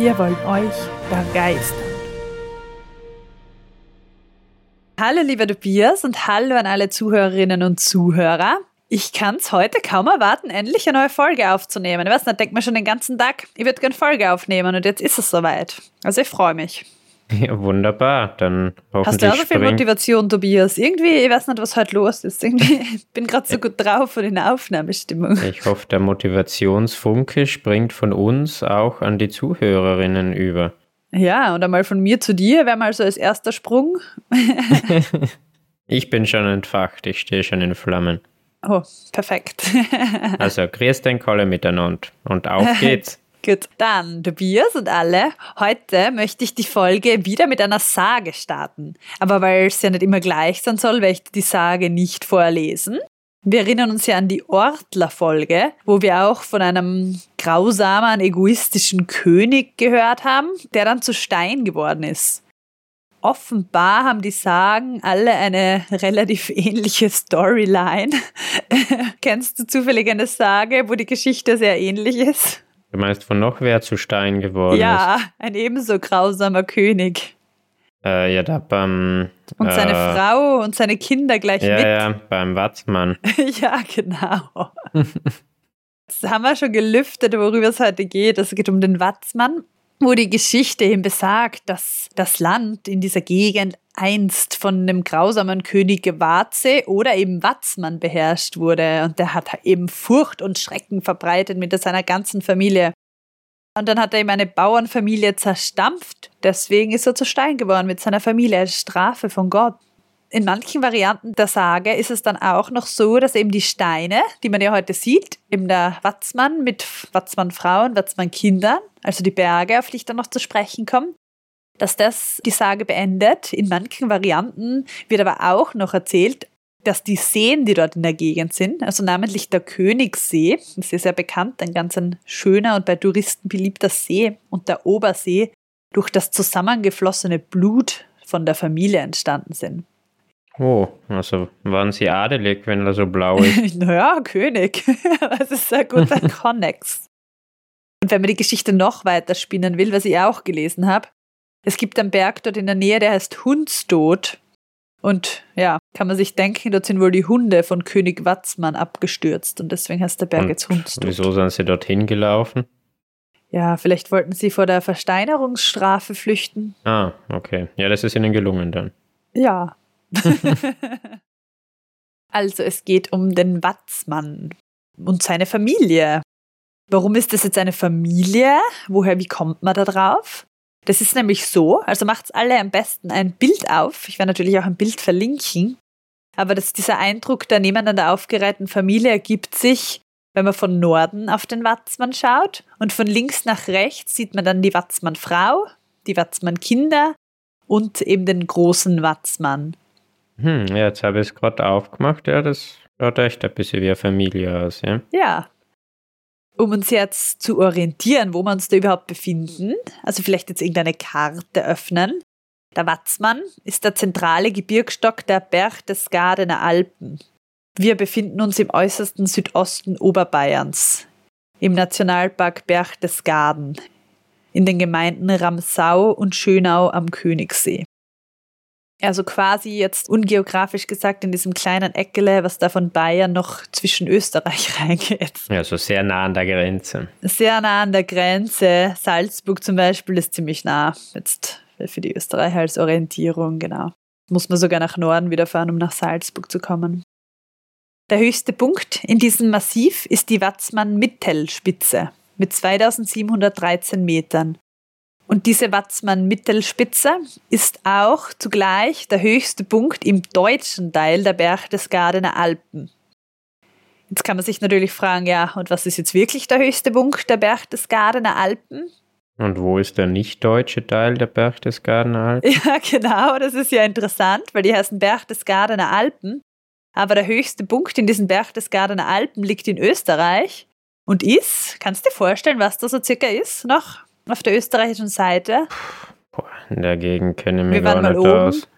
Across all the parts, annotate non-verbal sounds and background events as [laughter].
Wir wollen euch begeistern. Hallo lieber Tobias und hallo an alle Zuhörerinnen und Zuhörer. Ich kann es heute kaum erwarten, endlich eine neue Folge aufzunehmen. Ich weiß nicht, denkt mir schon den ganzen Tag, ich würde gerne Folge aufnehmen und jetzt ist es soweit. Also ich freue mich. Ja, wunderbar. Dann hoffentlich. Hast du auch so viel Motivation, Tobias? Irgendwie, ich weiß nicht, was heute los ist. Irgendwie, ich bin gerade so gut drauf und in der Aufnahmestimmung. Ich hoffe, der Motivationsfunke springt von uns auch an die Zuhörerinnen über. Ja, und einmal von mir zu dir wäre mal so als erster Sprung. [laughs] ich bin schon entfacht, ich stehe schon in Flammen. Oh, perfekt. [laughs] also, grüß den Kolle miteinander und auf [laughs] geht's. Gut, dann Tobias und alle. Heute möchte ich die Folge wieder mit einer Sage starten. Aber weil es ja nicht immer gleich sein soll, werde ich die Sage nicht vorlesen. Wir erinnern uns ja an die Ortler-Folge, wo wir auch von einem grausamen, egoistischen König gehört haben, der dann zu Stein geworden ist. Offenbar haben die Sagen alle eine relativ ähnliche Storyline. [laughs] Kennst du zufällig eine Sage, wo die Geschichte sehr ähnlich ist? Du meinst, von noch wer zu Stein geworden ja, ist? Ja, ein ebenso grausamer König. Äh, ja, da beim. Und seine äh, Frau und seine Kinder gleich ja, mit. Ja, beim Watzmann. [laughs] ja, genau. [laughs] Jetzt haben wir schon gelüftet, worüber es heute geht. Es geht um den Watzmann, wo die Geschichte eben besagt, dass das Land in dieser Gegend einst von dem grausamen König Warze oder eben Watzmann beherrscht wurde. Und der hat eben Furcht und Schrecken verbreitet mit seiner ganzen Familie. Und dann hat er eben eine Bauernfamilie zerstampft. Deswegen ist er zu Stein geworden mit seiner Familie als Strafe von Gott. In manchen Varianten der Sage ist es dann auch noch so, dass eben die Steine, die man ja heute sieht, eben der Watzmann mit Watzmann-Frauen, Watzmann-Kindern, also die Berge, auf die ich dann noch zu sprechen komme, dass das die Sage beendet. In manchen Varianten wird aber auch noch erzählt, dass die Seen, die dort in der Gegend sind, also namentlich der Königssee, das ist ja bekannt, ein ganz ein schöner und bei Touristen beliebter See, und der Obersee durch das zusammengeflossene Blut von der Familie entstanden sind. Oh, also waren sie adelig, wenn er so blau ist? [laughs] naja, König. [laughs] das ist ein guter [laughs] Konnex. Und wenn man die Geschichte noch weiter spinnen will, was ich auch gelesen habe, es gibt einen Berg dort in der Nähe, der heißt Hundstod. Und ja, kann man sich denken, dort sind wohl die Hunde von König Watzmann abgestürzt und deswegen heißt der Berg und jetzt Hundstod. Wieso sind sie dorthin gelaufen? Ja, vielleicht wollten sie vor der Versteinerungsstrafe flüchten. Ah, okay. Ja, das ist ihnen gelungen dann. Ja. [laughs] also es geht um den Watzmann und seine Familie. Warum ist das jetzt eine Familie? Woher, wie kommt man da drauf? Das ist nämlich so, also macht's alle am besten ein Bild auf. Ich werde natürlich auch ein Bild verlinken. Aber das, dieser Eindruck der nebeneinander aufgereihten Familie ergibt sich, wenn man von Norden auf den Watzmann schaut und von links nach rechts sieht man dann die Watzmann-Frau, die Watzmann-Kinder und eben den großen Watzmann. Hm, jetzt habe ich es gerade aufgemacht. Ja, das schaut echt ein bisschen wie eine Familie aus, ja? Ja, um uns jetzt zu orientieren, wo wir uns da überhaupt befinden, also vielleicht jetzt irgendeine Karte öffnen. Der Watzmann ist der zentrale Gebirgsstock der Berchtesgadener Alpen. Wir befinden uns im äußersten Südosten Oberbayerns, im Nationalpark Berchtesgaden, in den Gemeinden Ramsau und Schönau am Königssee. Also quasi jetzt ungeografisch gesagt in diesem kleinen Eckele, was da von Bayern noch zwischen Österreich [laughs] reingeht. Also sehr nah an der Grenze. Sehr nah an der Grenze. Salzburg zum Beispiel ist ziemlich nah. Jetzt für die Österreicher als Orientierung, genau. Muss man sogar nach Norden wieder fahren, um nach Salzburg zu kommen. Der höchste Punkt in diesem Massiv ist die Watzmann-Mittelspitze mit 2713 Metern. Und diese Watzmann-Mittelspitze ist auch zugleich der höchste Punkt im deutschen Teil der Berchtesgadener Alpen. Jetzt kann man sich natürlich fragen, ja, und was ist jetzt wirklich der höchste Punkt der Berchtesgadener Alpen? Und wo ist der nicht deutsche Teil der Berchtesgadener Alpen? [laughs] Ja, genau, das ist ja interessant, weil die heißen Berchtesgadener Alpen. Aber der höchste Punkt in diesen Berchtesgadener Alpen liegt in Österreich und ist, kannst du dir vorstellen, was da so circa ist, noch auf der österreichischen Seite? Boah, in der Gegend kenne ich mich Wir gar waren mal nicht oben, aus.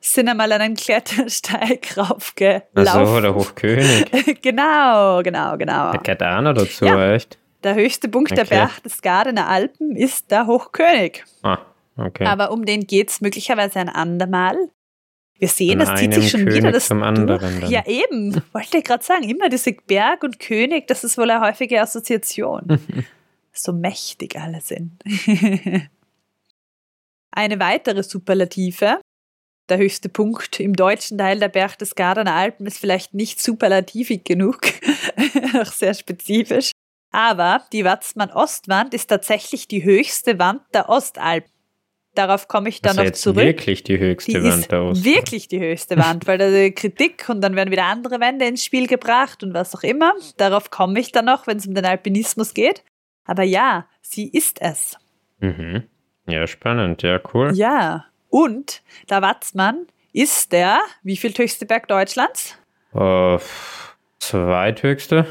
sind einmal an einen Klettersteig [laughs] raufgelaufen. Achso, der Hochkönig. [laughs] genau, genau, genau. Der gehört auch noch dazu, Ja. echt? Der höchste Punkt der Okay. Berchtesgadener Alpen ist der Hochkönig. Ah, okay. Aber um den geht es möglicherweise ein andermal. Wir sehen, Von das zieht sich schon König wieder das zum anderen. Ja, eben. [laughs] Wollte ich gerade sagen, immer diese Berg und König, das ist wohl eine häufige Assoziation. So mächtig alle sind. [laughs] eine weitere Superlative. Der höchste Punkt im deutschen Teil der Berchtesgadener Alpen ist vielleicht nicht superlativig genug, [laughs] auch sehr spezifisch. Aber die Watzmann-Ostwand ist tatsächlich die höchste Wand der Ostalpen. Darauf komme ich dann also noch zurück. wirklich die höchste Die Wand der Ost. wirklich die höchste Wand, weil da Kritik und dann werden wieder andere Wände ins Spiel gebracht und was auch immer. Darauf komme ich dann noch, wenn es um den Alpinismus geht. Aber ja, sie ist es. Mhm. Ja, spannend, ja, cool. Ja. Und der Watzmann ist der, wie viel höchste Berg Deutschlands? Äh, zweithöchste?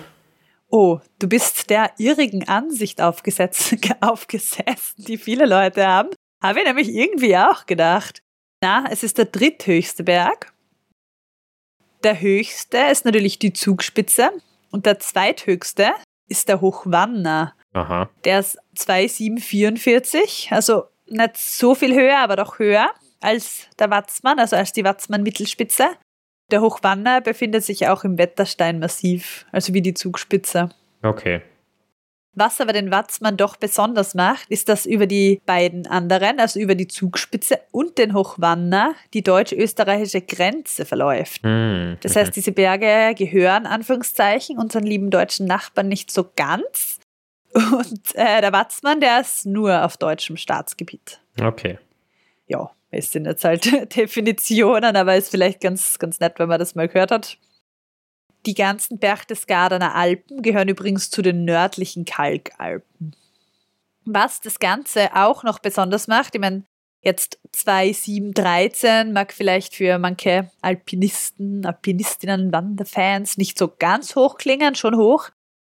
Oh, du bist der irrigen Ansicht aufgesetzt, [laughs] aufgesessen, die viele Leute haben. Habe ich nämlich irgendwie auch gedacht. Na, es ist der dritthöchste Berg. Der höchste ist natürlich die Zugspitze und der zweithöchste ist der Hochwanner. Aha. Der ist 2744, also nicht so viel höher, aber doch höher als der Watzmann, also als die Watzmann-Mittelspitze. Der Hochwanner befindet sich auch im Wettersteinmassiv, also wie die Zugspitze. Okay. Was aber den Watzmann doch besonders macht, ist, dass über die beiden anderen, also über die Zugspitze und den Hochwanner, die deutsch-österreichische Grenze verläuft. Hm. Das heißt, diese Berge gehören, Anführungszeichen, unseren lieben deutschen Nachbarn nicht so ganz. Und äh, der Watzmann, der ist nur auf deutschem Staatsgebiet. Okay. Ja, es sind jetzt halt [laughs] Definitionen, aber ist vielleicht ganz, ganz nett, wenn man das mal gehört hat. Die ganzen Berchtesgadener Alpen gehören übrigens zu den nördlichen Kalkalpen. Was das Ganze auch noch besonders macht, ich meine, jetzt 2713 mag vielleicht für manche Alpinisten, Alpinistinnen, Wanderfans nicht so ganz hoch klingen, schon hoch.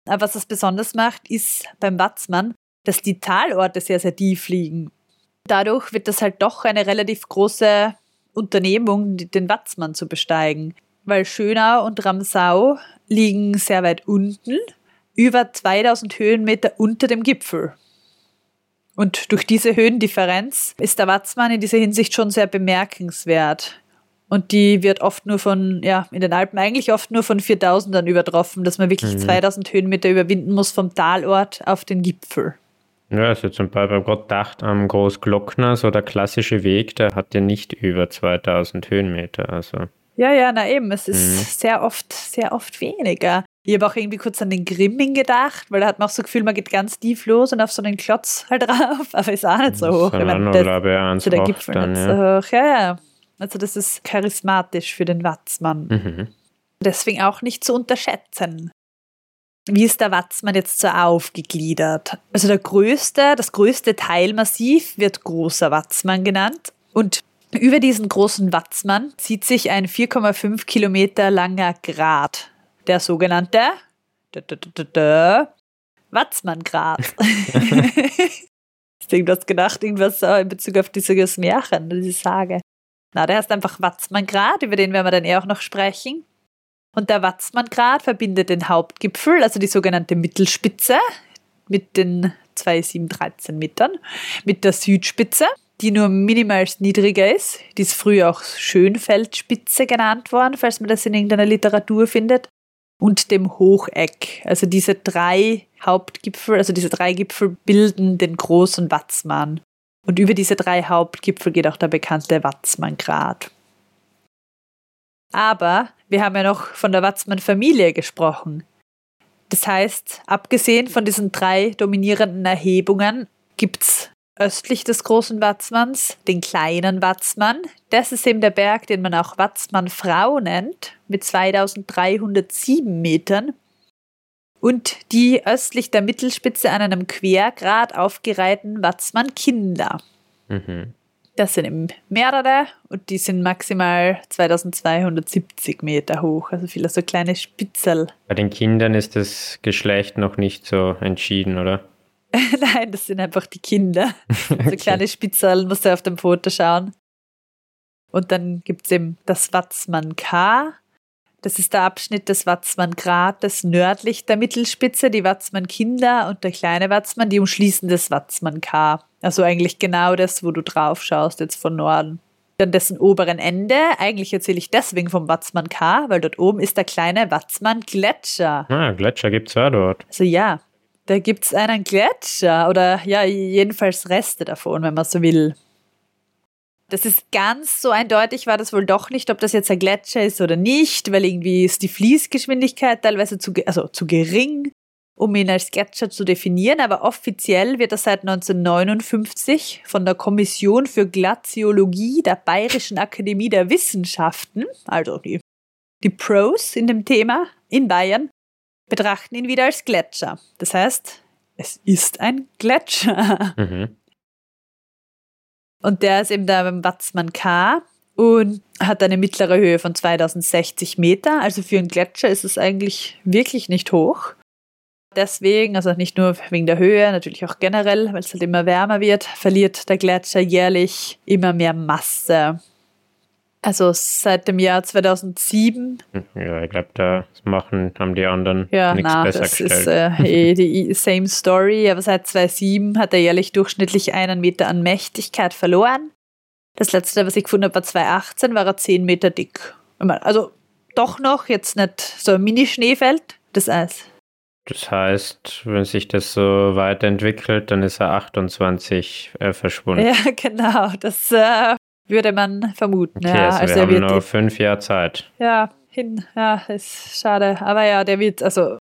Aber was es besonders macht, ist beim Watzmann, dass die Talorte sehr, sehr tief liegen. Dadurch wird das halt doch eine relativ große Unternehmung, den Watzmann zu besteigen. Weil Schönau und Ramsau liegen sehr weit unten, über 2000 Höhenmeter unter dem Gipfel. Und durch diese Höhendifferenz ist der Watzmann in dieser Hinsicht schon sehr bemerkenswert. Und die wird oft nur von, ja, in den Alpen eigentlich oft nur von 4000ern übertroffen, dass man wirklich Mhm. 2000 Höhenmeter überwinden muss vom Talort auf den Gipfel. Ja, also zum Beispiel gerade gedacht, am Großglockner, so der klassische Weg, der hat ja nicht über 2000 Höhenmeter. Also, Ja, ja, na eben, es ist Mhm. sehr oft, sehr oft weniger. Ich habe auch irgendwie kurz an den Grimming gedacht, weil da hat man auch so das Gefühl, man geht ganz tief los und auf so einen Klotz halt [laughs] drauf, aber ist auch nicht so hoch. Ich meine, das- glaube ich, zu der Gipfel dann, nicht ja. so hoch. Ja, ja. Also das ist charismatisch für den Watzmann. Mhm. Deswegen auch nicht zu unterschätzen. Wie ist der Watzmann jetzt so aufgegliedert? Also der größte, das größte Teilmassiv wird großer Watzmann genannt und über diesen großen Watzmann zieht sich ein 4,5 Kilometer langer Grat, der sogenannte Watzmann-Grat. [laughs] [laughs] Hast du irgendwas gedacht, irgendwas äh, in Bezug auf dieses Märchen, diese Sage? Na, der heißt einfach Watzmann-Grat, über den werden wir dann eh auch noch sprechen. Und der Watzmann-Grat verbindet den Hauptgipfel, also die sogenannte Mittelspitze, mit den 2713 Metern, mit der Südspitze, die nur minimalst niedriger ist. Die ist früher auch Schönfeldspitze genannt worden, falls man das in irgendeiner Literatur findet. Und dem Hocheck. Also diese drei Hauptgipfel, also diese drei Gipfel bilden den großen Watzmann. Und über diese drei Hauptgipfel geht auch der bekannte Watzmann-Grat. Aber wir haben ja noch von der Watzmann-Familie gesprochen. Das heißt, abgesehen von diesen drei dominierenden Erhebungen gibt es östlich des großen Watzmanns den kleinen Watzmann. Das ist eben der Berg, den man auch Watzmann-Frau nennt, mit 2307 Metern. Und die östlich der Mittelspitze an einem Quergrad aufgereihten Watzmann-Kinder. Mhm. Das sind eben mehrere und die sind maximal 2270 Meter hoch, also viele so kleine Spitzel. Bei den Kindern ist das Geschlecht noch nicht so entschieden, oder? [laughs] Nein, das sind einfach die Kinder. [laughs] So okay. kleine Spitzel, musst du auf dem Foto schauen. Und dann gibt es eben das Watzmann K. Das ist der Abschnitt des Watzmann Grates nördlich der Mittelspitze. Die Watzmann Kinder und der kleine Watzmann, die umschließen das Watzmann K. Also eigentlich genau das, wo du drauf schaust, jetzt von Norden. An dessen oberen Ende, eigentlich erzähle ich deswegen vom Watzmann K, weil dort oben ist der kleine Watzmann Gletscher. Ah, Gletscher gibt es ja dort. Also ja, da gibt es einen Gletscher oder ja, jedenfalls Reste davon, wenn man so will. Das ist ganz so eindeutig, war das wohl doch nicht, ob das jetzt ein Gletscher ist oder nicht, weil irgendwie ist die Fließgeschwindigkeit teilweise zu, also zu gering um ihn als Gletscher zu definieren, aber offiziell wird er seit 1959 von der Kommission für Glaziologie der Bayerischen Akademie der Wissenschaften, also die, die Pros in dem Thema in Bayern, betrachten ihn wieder als Gletscher. Das heißt, es ist ein Gletscher. Mhm. Und der ist eben da beim Watzmann K und hat eine mittlere Höhe von 2060 Meter. Also für einen Gletscher ist es eigentlich wirklich nicht hoch. Deswegen, also nicht nur wegen der Höhe, natürlich auch generell, weil es halt immer wärmer wird, verliert der Gletscher jährlich immer mehr Masse. Also seit dem Jahr 2007. Ja, ich glaube, da machen, haben die anderen ja, nichts na, besser das gestellt. ist äh, eh die same story. Aber seit 2007 hat er jährlich durchschnittlich einen Meter an Mächtigkeit verloren. Das letzte, was ich gefunden habe, war 2018, war er 10 Meter dick. Also doch noch, jetzt nicht so ein Mini-Schneefeld, das Eis. Das heißt, wenn sich das so weiterentwickelt, dann ist er 28 äh, verschwunden. Ja, [laughs] genau. Das äh, würde man vermuten. Okay, ja. also, also wir haben noch fünf Jahre Zeit. Ja, hin. Ja, ist schade. Aber ja, der wird, also,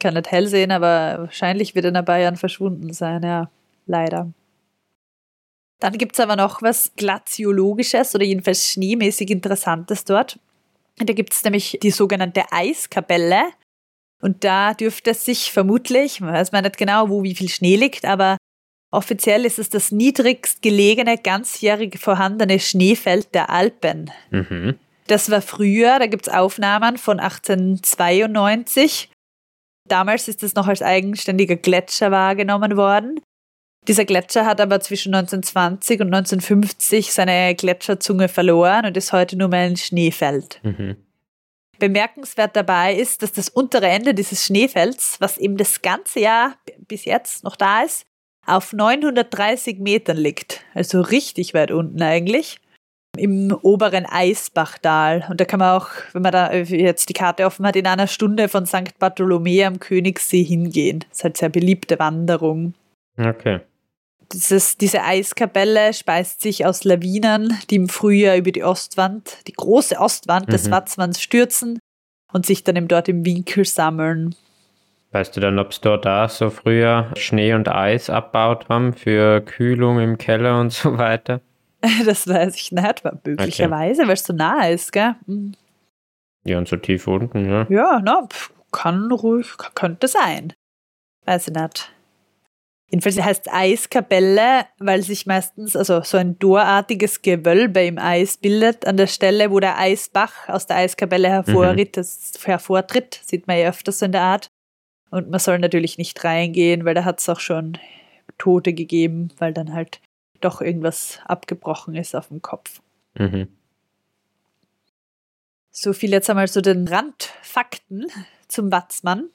kann nicht hell sehen, aber wahrscheinlich wird er in Bayern verschwunden sein. Ja, leider. Dann gibt es aber noch was Glaziologisches oder jedenfalls schneemäßig Interessantes dort. Da gibt es nämlich die sogenannte Eiskapelle. Und da dürfte es sich vermutlich, man weiß man nicht genau, wo wie viel Schnee liegt, aber offiziell ist es das niedrigst gelegene, ganzjährig vorhandene Schneefeld der Alpen. Mhm. Das war früher, da gibt es Aufnahmen von 1892. Damals ist es noch als eigenständiger Gletscher wahrgenommen worden. Dieser Gletscher hat aber zwischen 1920 und 1950 seine Gletscherzunge verloren und ist heute nur mehr ein Schneefeld. Mhm. Bemerkenswert dabei ist, dass das untere Ende dieses Schneefelds, was eben das ganze Jahr bis jetzt noch da ist, auf 930 Metern liegt. Also richtig weit unten eigentlich. Im oberen Eisbachtal. Und da kann man auch, wenn man da jetzt die Karte offen hat, in einer Stunde von St. Bartholomä am Königssee hingehen. Das ist halt sehr beliebte Wanderung. Okay. Dieses, diese Eiskapelle speist sich aus Lawinen, die im Frühjahr über die Ostwand, die große Ostwand mhm. des Watzmanns stürzen und sich dann eben dort im Winkel sammeln. Weißt du dann, ob es dort da so früher Schnee und Eis abbaut haben für Kühlung im Keller und so weiter? [laughs] Das weiß ich nicht, möglicherweise, okay. weil es so nah ist, gell? Mhm. Ja, und so tief unten, ja. Ja, na, kann ruhig, könnte sein. Weiß ich nicht. Jedenfalls heißt es Eiskapelle, weil sich meistens also so ein dorartiges Gewölbe im Eis bildet, an der Stelle, wo der Eisbach aus der Eiskapelle hervortritt. Mhm. Das hervortritt, sieht man ja öfters so in der Art. Und man soll natürlich nicht reingehen, weil da hat es auch schon Tote gegeben, weil dann halt doch irgendwas abgebrochen ist auf dem Kopf. Mhm. So viel jetzt einmal zu den Randfakten zum Watzmann.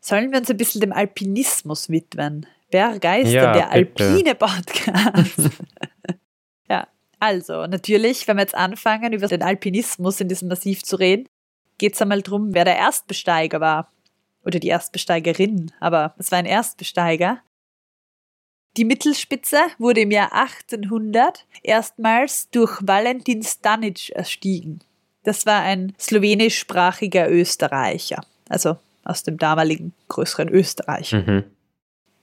Sollen wir uns ein bisschen dem Alpinismus widmen? Berggeister, ja, der bitte. alpine Podcast. [laughs] ja, also natürlich, wenn wir jetzt anfangen, über den Alpinismus in diesem Massiv zu reden, geht es einmal darum, wer der Erstbesteiger war. Oder die Erstbesteigerin, aber es war ein Erstbesteiger. Die Mittelspitze wurde im Jahr 1800 erstmals durch Valentin Stanic erstiegen. Das war ein slowenischsprachiger Österreicher, also aus dem damaligen größeren Österreich. Mhm.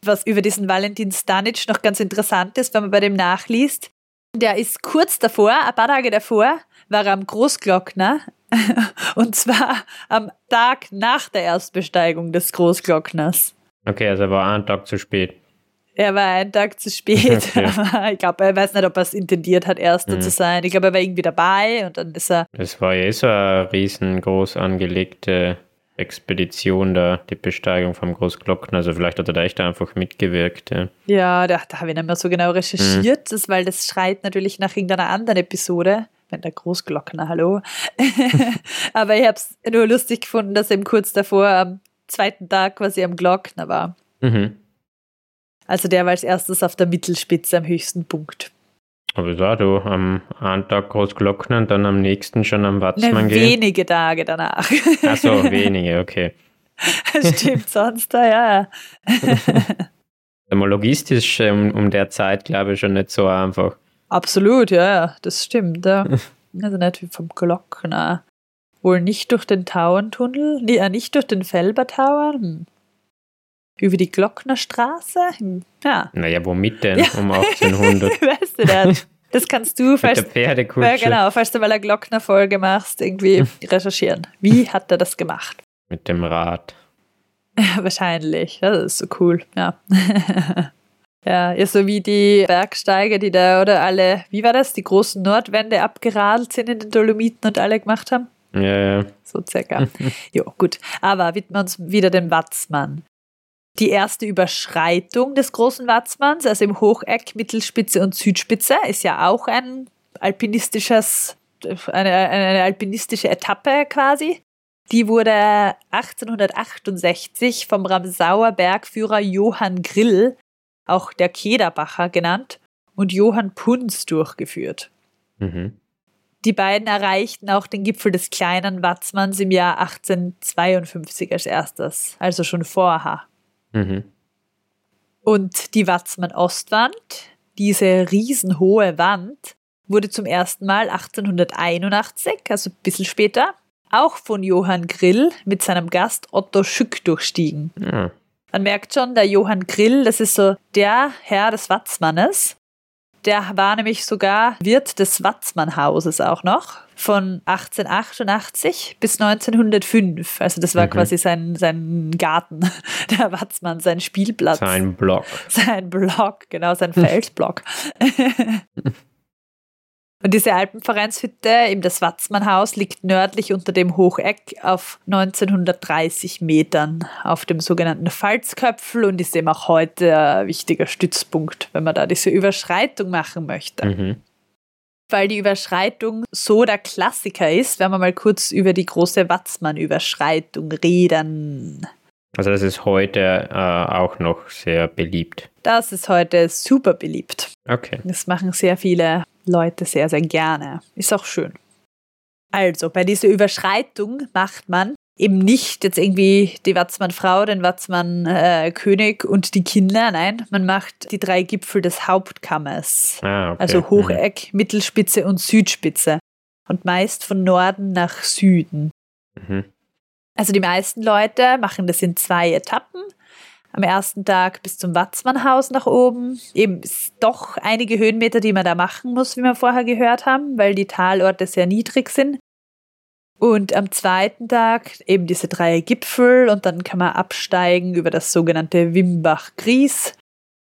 Was über diesen Valentin Stanic noch ganz interessant ist, wenn man bei dem nachliest, der ist kurz davor, ein paar Tage davor, war er am Großglockner [laughs] Und zwar am Tag nach der Erstbesteigung des Großglockners. Okay, also er war einen Tag zu spät. Er war einen Tag zu spät. [laughs] Okay. ich glaube, er weiß nicht, ob er es intendiert hat, Erster mhm. zu sein. Ich glaube, er war irgendwie dabei und dann ist er. Das war ja eh so eine riesengroß angelegte Expedition da, die Besteigung vom Großglockner. Also vielleicht hat er da echt einfach mitgewirkt. Ja, ja da, da habe ich nicht mehr so genau recherchiert, mhm. das, weil das schreit natürlich nach irgendeiner anderen Episode. Wenn der Großglockner, hallo. [laughs] Aber ich habe es nur lustig gefunden, dass er eben kurz davor am zweiten Tag quasi am Glockner war. Mhm. Also der war als erstes auf der Mittelspitze am höchsten Punkt. Aber da du am einen Tag Großglockner und dann am nächsten schon am Watzmann gehen? Wenige Tage danach. [laughs] Ach so, [laughs] wenige, okay. Stimmt, sonst da, ja. Logistisch um, um der Zeit, glaube ich, schon nicht so einfach. Absolut, ja, ja, das stimmt. Ja. [laughs] Also nicht wie vom Glockner. Wohl nicht durch den Tauerntunnel, nee, äh, nicht durch den Felbertower. Hm. Über die Glocknerstraße? Hm. Ja. Naja, womit denn ja. um [laughs] 1800? weißt du das? Das kannst du, falls, [laughs] Mit der Pferdekutsche. Ja, genau, falls du mal eine Glockner-Folge machst, irgendwie recherchieren. Wie hat er das gemacht? Mit dem Rad. Wahrscheinlich. Das ist so cool, ja. Ja, ja, so wie die Bergsteiger, die da, oder alle, wie war das, die großen Nordwände abgeradelt sind in den Dolomiten und alle gemacht haben? Ja, ja. So circa. [laughs] jo, gut. Aber widmen wir uns wieder dem Watzmann. Die erste Überschreitung des großen Watzmanns, also im Hocheck, Mittelspitze und Südspitze, ist ja auch ein alpinistisches, eine, eine alpinistische Etappe quasi. Die wurde 1868 vom Ramsauer Bergführer Johann Grill auch der Kederbacher genannt, und Johann Punz durchgeführt. Mhm. Die beiden erreichten auch den Gipfel des kleinen Watzmanns im Jahr 1852 als erstes, also schon vorher. Mhm. Und die Watzmann-Ostwand, diese riesenhohe Wand, wurde zum ersten Mal 1881, also ein bisschen später, auch von Johann Grill mit seinem Gast Otto Schück durchstiegen. Ja. Man merkt schon, der Johann Grill, das ist so der Herr des Watzmannes. Der war nämlich sogar Wirt des Watzmannhauses auch noch von 1888 bis 1905. Also das war mhm. quasi sein, sein Garten, [laughs] der Watzmann, sein Spielplatz. Sein Block. Sein Block, genau, sein Feldblock. [laughs] Und diese Alpenvereinshütte, eben das Watzmannhaus, liegt nördlich unter dem Hocheck auf 1930 Metern auf dem sogenannten Pfalzköpfel und ist eben auch heute ein wichtiger Stützpunkt, wenn man da diese Überschreitung machen möchte. Mhm. Weil die Überschreitung so der Klassiker ist, werden wir mal kurz über die große Watzmann-Überschreitung reden. Also das ist heute äh, auch noch sehr beliebt. Das ist heute super beliebt. Okay. Das machen sehr viele Leute sehr, sehr gerne. Ist auch schön. Also, bei dieser Überschreitung macht man eben nicht jetzt irgendwie die Watzmann-Frau, den Watzmann-König äh, und die Kinder. Nein, man macht die drei Gipfel des Hauptkammers. Ah, okay. Also Hocheck, mhm. Mittelspitze und Südspitze. Und meist von Norden nach Süden. Mhm. Also die meisten Leute machen das in zwei Etappen am ersten Tag bis zum Watzmannhaus nach oben. Eben ist doch einige Höhenmeter, die man da machen muss, wie wir vorher gehört haben, weil die Talorte sehr niedrig sind. Und am zweiten Tag eben diese drei Gipfel und dann kann man absteigen über das sogenannte Wimbach-Gries.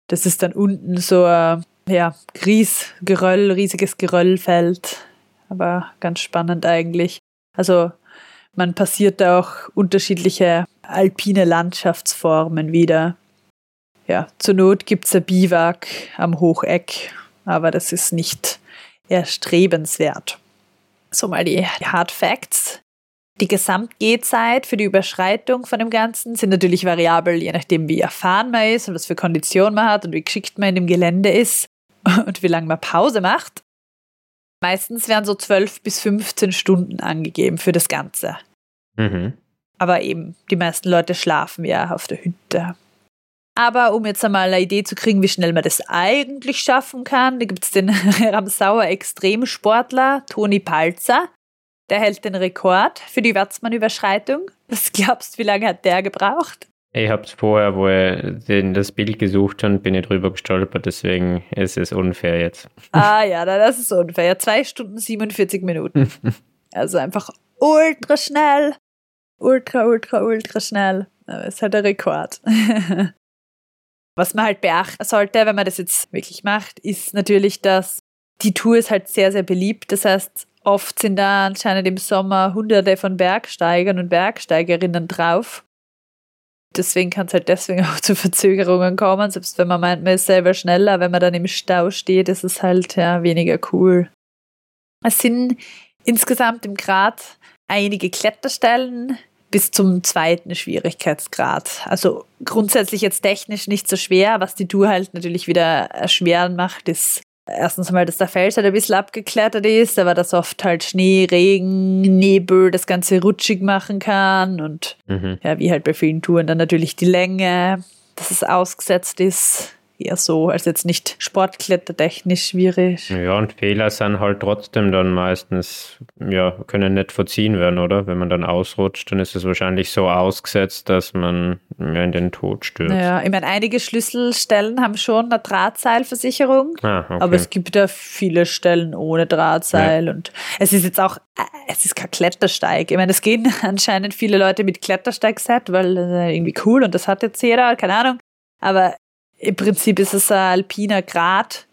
Das ist dann unten so ein ja, Gries, riesiges Geröllfeld. Aber ganz spannend eigentlich. Also man passiert da auch unterschiedliche alpine Landschaftsformen wieder. Ja, zur Not gibt es ein Biwak am Hocheck, aber das ist nicht erstrebenswert. So mal die Hard Facts. Die Gesamtgehzeit für die Überschreitung von dem Ganzen sind natürlich variabel, je nachdem, wie erfahren man ist und was für Kondition man hat und wie geschickt man in dem Gelände ist [laughs] und wie lange man Pause macht. Meistens werden so 12 bis 15 Stunden angegeben für das Ganze. Mhm. Aber eben, die meisten Leute schlafen ja auf der Hütte. Aber um jetzt einmal eine Idee zu kriegen, wie schnell man das eigentlich schaffen kann, da gibt es den [laughs] Ramsauer Extremsportler Toni Palzer. Der hält den Rekord für die Watzmann-Überschreitung. Was glaubst du, wie lange hat der gebraucht? Ich habe es vorher, wo er den, das Bild gesucht hat, bin ich drüber gestolpert, deswegen ist es unfair jetzt. [laughs] Ah ja, das ist unfair. Zwei Stunden 47 Minuten. [laughs] also einfach ultra schnell. Ultra, ultra, ultra schnell. Aber es ist halt ein Rekord. [laughs] Was man halt beachten sollte, wenn man das jetzt wirklich macht, ist natürlich, dass die Tour ist halt sehr, sehr beliebt. Das heißt, oft sind da anscheinend im Sommer hunderte von Bergsteigern und Bergsteigerinnen drauf. Deswegen kann es halt deswegen [laughs] auch zu Verzögerungen kommen. Selbst wenn man meint, man ist selber schneller, wenn man dann im Stau steht, ist es halt ja weniger cool. Es sind insgesamt im Grat einige Kletterstellen bis zum zweiten Schwierigkeitsgrad. Also grundsätzlich jetzt technisch nicht so schwer. Was die Tour halt natürlich wieder erschweren macht, ist erstens einmal, dass der Fels halt ein bisschen abgeklettert ist, aber dass oft halt Schnee, Regen, Nebel das Ganze rutschig machen kann und mhm. ja, wie halt bei vielen Touren dann natürlich die Länge, dass es ausgesetzt ist eher so, als jetzt nicht sportklettertechnisch schwierig. Ja, und Fehler sind halt trotzdem dann meistens, ja, können nicht verziehen werden, oder? Wenn man dann ausrutscht, dann ist es wahrscheinlich so ausgesetzt, dass man ja, in den Tod stürzt. Ja, ich meine, einige Schlüsselstellen haben schon eine Drahtseilversicherung, ah, okay. aber es gibt ja viele Stellen ohne Drahtseil ja. und es ist jetzt auch, es ist kein Klettersteig. Ich meine, es gehen [laughs] anscheinend viele Leute mit Klettersteig-Set, weil das irgendwie cool und das hat jetzt jeder, keine Ahnung. Aber im Prinzip ist es ein alpiner Grat,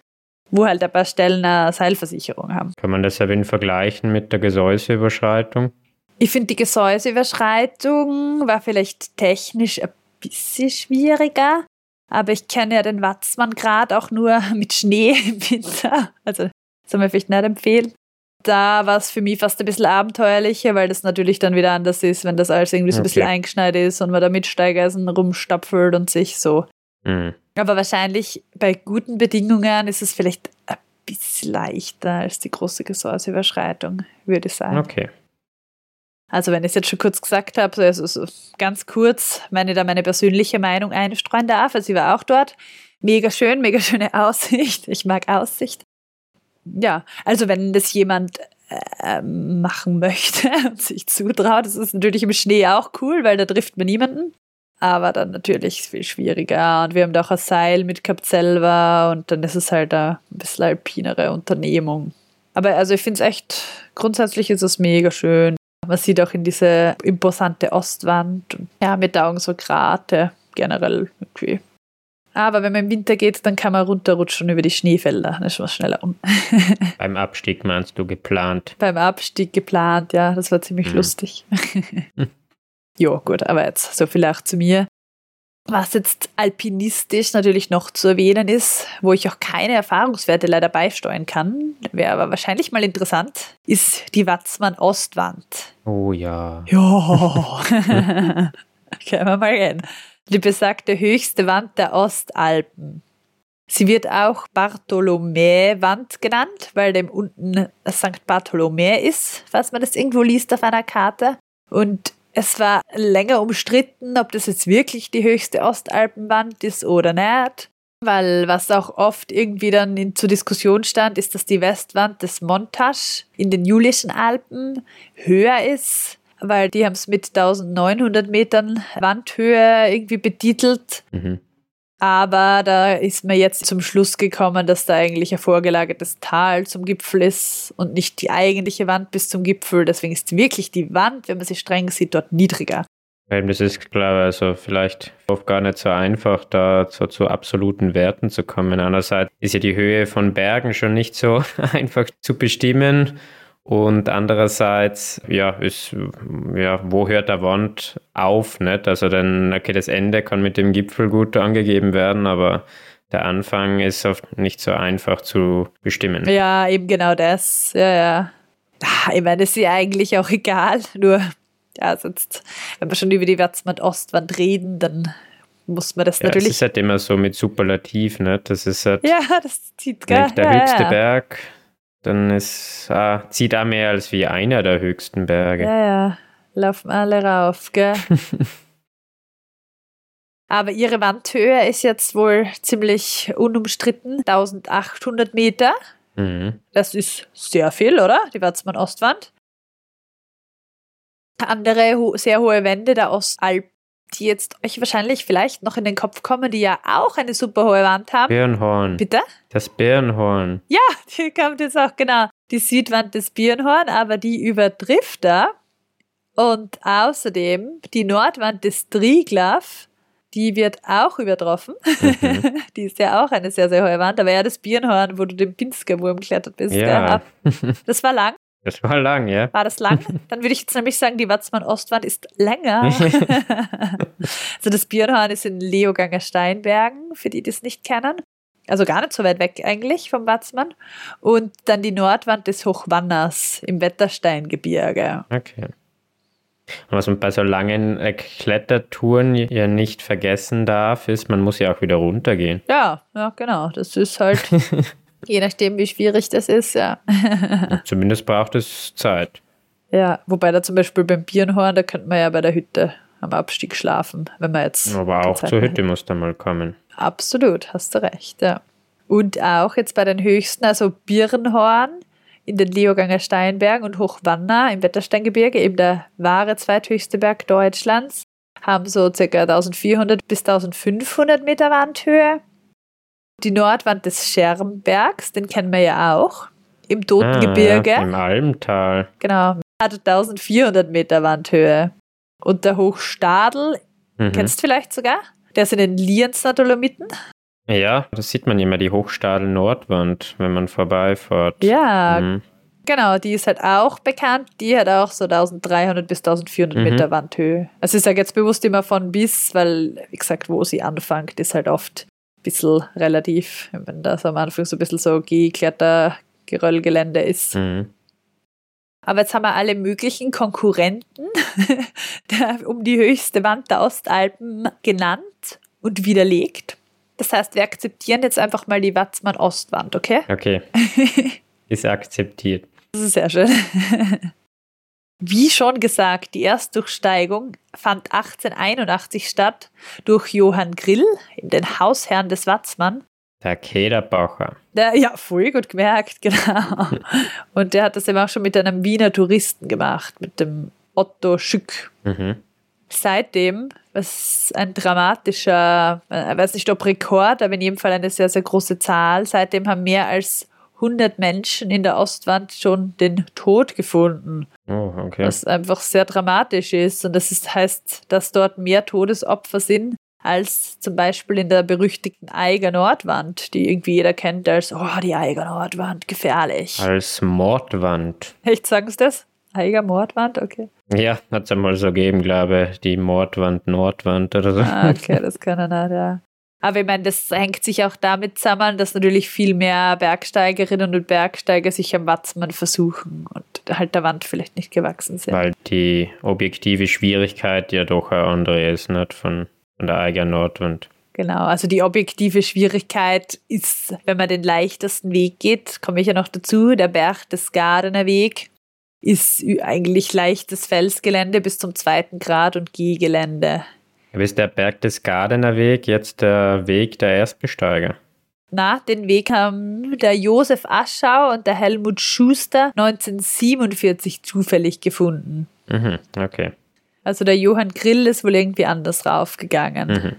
wo halt ein paar Stellen eine Seilversicherung haben. Kann man das aber vergleichen mit der Gesäuseüberschreitung? Ich finde, die Gesäuseüberschreitung war vielleicht technisch ein bisschen schwieriger, aber ich kenne ja den Watzmann-Grad auch nur [laughs] mit Schnee im Winter. Also, das soll man vielleicht nicht empfehlen. Da war es für mich fast ein bisschen abenteuerlicher, weil das natürlich dann wieder anders ist, wenn das alles irgendwie so ein okay. bisschen eingeschneit ist und man da mit Steigeisen rumstapfelt und sich so Mhm. Aber wahrscheinlich bei guten Bedingungen ist es vielleicht ein bisschen leichter als die große Gesäuseüberschreitung, würde ich sagen. Okay. Also wenn ich es jetzt schon kurz gesagt habe, also so ganz kurz, wenn ich da meine persönliche Meinung einstreuen darf, also ich war auch dort, mega schön, mega schöne [laughs] Aussicht, ich mag Aussicht. Ja, also wenn das jemand äh, machen möchte [laughs] und sich zutraut, das ist natürlich im Schnee auch cool, weil da trifft man niemanden aber dann natürlich viel schwieriger. Und wir haben da auch ein Seil mit gehabt selber und dann ist es halt ein bisschen alpinere Unternehmung. Aber also ich finde es echt, grundsätzlich ist es mega schön. Man sieht auch in diese imposante Ostwand und ja, mit Augen so Grate generell irgendwie. Aber wenn man im Winter geht, dann kann man runterrutschen über die Schneefelder. Dann ist man schneller um. [laughs] Beim Abstieg meinst du geplant? Beim Abstieg geplant, ja. Das war ziemlich mhm. lustig. [laughs] Ja, gut, aber jetzt so viel auch zu mir. Was jetzt alpinistisch natürlich noch zu erwähnen ist, wo ich auch keine Erfahrungswerte leider beisteuern kann, wäre aber wahrscheinlich mal interessant, ist die Watzmann-Ostwand. Oh ja. Ja. [laughs] Können wir mal rein. Die besagte höchste Wand der Ostalpen. Sie wird auch Bartholomä-Wand genannt, weil dem unten St. Bartholomä ist, falls man das irgendwo liest auf einer Karte. Und es war länger umstritten, ob das jetzt wirklich die höchste Ostalpenwand ist oder nicht. Weil was auch oft irgendwie dann in, zur Diskussion stand, ist, dass die Westwand des Montage in den Julischen Alpen höher ist, weil die haben es mit 1900 Metern Wandhöhe irgendwie betitelt. Mhm. Aber da ist man jetzt zum Schluss gekommen, dass da eigentlich ein vorgelagertes Tal zum Gipfel ist und nicht die eigentliche Wand bis zum Gipfel. Deswegen ist wirklich die Wand, wenn man sie streng sieht, dort niedriger. Das ist klar, also vielleicht oft gar nicht so einfach, da so zu absoluten Werten zu kommen. Einerseits ist ja die Höhe von Bergen schon nicht so [laughs] einfach zu bestimmen. Und andererseits, ja, ist, ja, wo hört der Wand auf, nicht? Also dann, okay, das Ende kann mit dem Gipfel gut angegeben werden, aber der Anfang ist oft nicht so einfach zu bestimmen. Ja, eben genau das. Ja, ja. Ah, ich meine, das ist ja eigentlich auch egal, [laughs] nur, ja, sonst, wenn wir schon über die Watzmann-Ostwand reden, dann muss man das ja, natürlich. Das ist halt immer so mit Superlativ, ne? Das ist halt. Ja, [laughs] das zieht gar Der ja, höchste ja. Berg dann ist, ah, zieht auch mehr als wie einer der höchsten Berge. Ja, ja, laufen alle rauf, gell? [laughs] Aber ihre Wandhöhe ist jetzt wohl ziemlich unumstritten, 1800 Meter. Mhm. Das ist sehr viel, oder? Die Watzmann-Ostwand. Andere ho sehr hohe Wände der Ostalp die jetzt euch wahrscheinlich vielleicht noch in den Kopf kommen, die ja auch eine super hohe Wand haben. Birnhorn. Bitte? Das Birnhorn. Ja, [laughs] die kommt jetzt auch, genau. Die Südwand des Birnhorn, aber die übertrifft da Und außerdem die Nordwand des Triglav, die wird auch übertroffen. Mhm. [laughs] die ist ja auch eine sehr, sehr hohe Wand. Aber ja, das Birnhorn, wo du den Pinskerwurm geklettert bist. Ja. [laughs] Das war lang. Das war lang, ja. War das lang? [laughs] Dann würde ich jetzt nämlich sagen, die Watzmann-Ostwand ist länger. [laughs] [laughs] also das Birnhorn ist in Leoganger Steinbergen, für die, die es nicht kennen. Also gar nicht so weit weg eigentlich vom Watzmann. Und dann die Nordwand des Hochwanners im Wettersteingebirge. Okay. Und was man bei so langen äh, Klettertouren ja nicht vergessen darf, ist, man muss ja auch wieder runtergehen. Ja, ja, genau. Das ist halt, je nachdem, wie schwierig das ist, ja. [laughs] Zumindest braucht es Zeit. Ja, wobei da zum Beispiel beim Birnhorn, da könnte man ja bei der Hütte am Abstieg schlafen, wenn man jetzt. Aber auch zur Hütte muss da mal kommen. Absolut, hast du recht, ja. Und auch jetzt bei den höchsten, also Birnhorn in den Leoganger Steinbergen und Hochwanner im Wettersteingebirge, eben der wahre zweithöchste Berg Deutschlands, haben so ca. 1400 bis 1500 Meter Wandhöhe. Die Nordwand des Schermbergs, den kennen wir ja auch, im Totengebirge. Ah, Im Almtal. Genau, hat 1400 Meter Wandhöhe. Und der Hochstadel, mhm. kennst du vielleicht sogar? Der ist in den Lienzer Dolomiten. Ja, das sieht man immer, die Hochstadel Nordwand, wenn man vorbeifährt. Ja, mhm. genau, die ist halt auch bekannt. Die hat auch so 1300 bis 1400 mhm. Meter Wandhöhe. Also ich sage jetzt bewusst immer von bis, weil, wie gesagt, wo sie anfängt, ist halt oft bisschen relativ, wenn das am Anfang so ein bisschen so Gehkletter, Geröllgelände ist. Mhm. Aber jetzt haben wir alle möglichen Konkurrenten [laughs] um die höchste Wand der Ostalpen genannt und widerlegt. Das heißt, wir akzeptieren jetzt einfach mal die Watzmann-Ostwand, okay? Okay. [laughs] Ist akzeptiert. Das ist sehr schön. Wie schon gesagt, die Erstdurchsteigung fand 1881 statt durch Johann Grill, den Hausherrn des Watzmann. Der Kederbacher. Der, ja, voll gut gemerkt, [laughs] genau. Und der hat das eben auch schon mit einem Wiener Touristen gemacht, mit dem Otto Schück. Mhm seitdem, was ein dramatischer, ich weiß nicht ob Rekord, aber in jedem Fall eine sehr, sehr große Zahl, seitdem haben mehr als 100 Menschen in der Ostwand schon den Tod gefunden. Oh, okay. Was einfach sehr dramatisch ist. Und das ist, heißt, dass dort mehr Todesopfer sind als zum Beispiel in der berüchtigten Eiger Nordwand, die irgendwie jeder kennt als, oh, die Eiger Nordwand, gefährlich. Als Mordwand. Echt, sagen Sie das? Eiger Mordwand, okay. Ja, hat es einmal so gegeben, glaube ich, die Mordwand, Nordwand oder so. Ah, okay, [laughs] das kann er nicht, ja. Aber ich meine, das hängt sich auch damit zusammen, dass natürlich viel mehr Bergsteigerinnen und Bergsteiger sich am Watzmann versuchen und halt der Wand vielleicht nicht gewachsen sind. Weil die objektive Schwierigkeit ja doch eine andere ist, nicht von, von der eigenen Nordwand. Genau, also die objektive Schwierigkeit ist, wenn man den leichtesten Weg geht, komme ich ja noch dazu, der Berg des Gardener Weg ist eigentlich leichtes Felsgelände bis zum zweiten Grad und Gehgelände. Ist der Berg des Gardener Weg jetzt der Weg der Erstbesteiger? Na, den Weg haben der Josef Aschau und der Helmut Schuster 1947 zufällig gefunden. Mhm, okay. Also der Johann Grill ist wohl irgendwie anders raufgegangen. Mhm.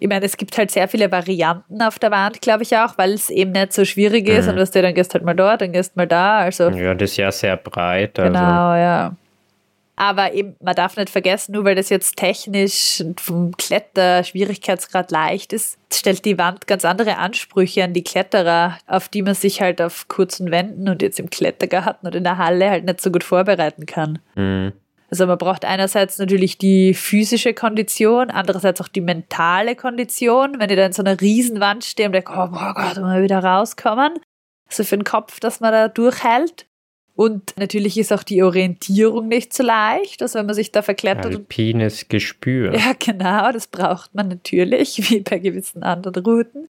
Ich meine, es gibt halt sehr viele Varianten auf der Wand, glaube ich auch, weil es eben nicht so schwierig ist mhm. und was du dann gehst halt mal dort, dann gehst mal da. Also ja, das ist ja sehr breit. Also. Genau, ja. Aber eben, man darf nicht vergessen, nur weil das jetzt technisch und vom Kletter-Schwierigkeitsgrad leicht ist, stellt die Wand ganz andere Ansprüche an die Kletterer, auf die man sich halt auf kurzen Wänden und jetzt im Klettergarten oder in der Halle halt nicht so gut vorbereiten kann. Mhm. Also man braucht einerseits natürlich die physische Kondition, andererseits auch die mentale Kondition. Wenn ihr da in so einer Riesenwand steht und denkt, oh, oh Gott, mal wieder rauskommen. Also für den Kopf, dass man da durchhält. Und natürlich ist auch die Orientierung nicht so leicht, also wenn man sich da verklettert. Alpines Gespür. [laughs] Ja, genau, das braucht man natürlich, [laughs] wie bei gewissen anderen Routen.